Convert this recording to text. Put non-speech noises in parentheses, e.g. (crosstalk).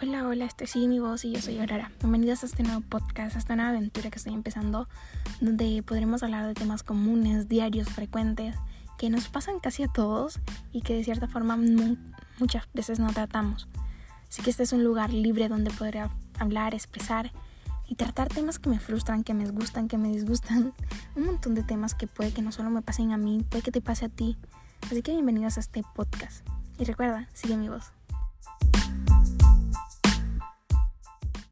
Hola, hola, este sigue mi voz y yo soy Aurora. Bienvenidos a este nuevo podcast, a esta nueva aventura que estoy empezando, donde podremos hablar de temas comunes, diarios, frecuentes, que nos pasan casi a todos y que de cierta forma muchas veces no tratamos. Así que este es un lugar libre donde podré hablar, expresar y tratar temas que me frustran, que me gustan, que me disgustan. (laughs) Un montón de temas que puede que no solo me pasen a mí, puede que te pase a ti. Así que bienvenidos a este podcast. Y recuerda, sigue mi voz.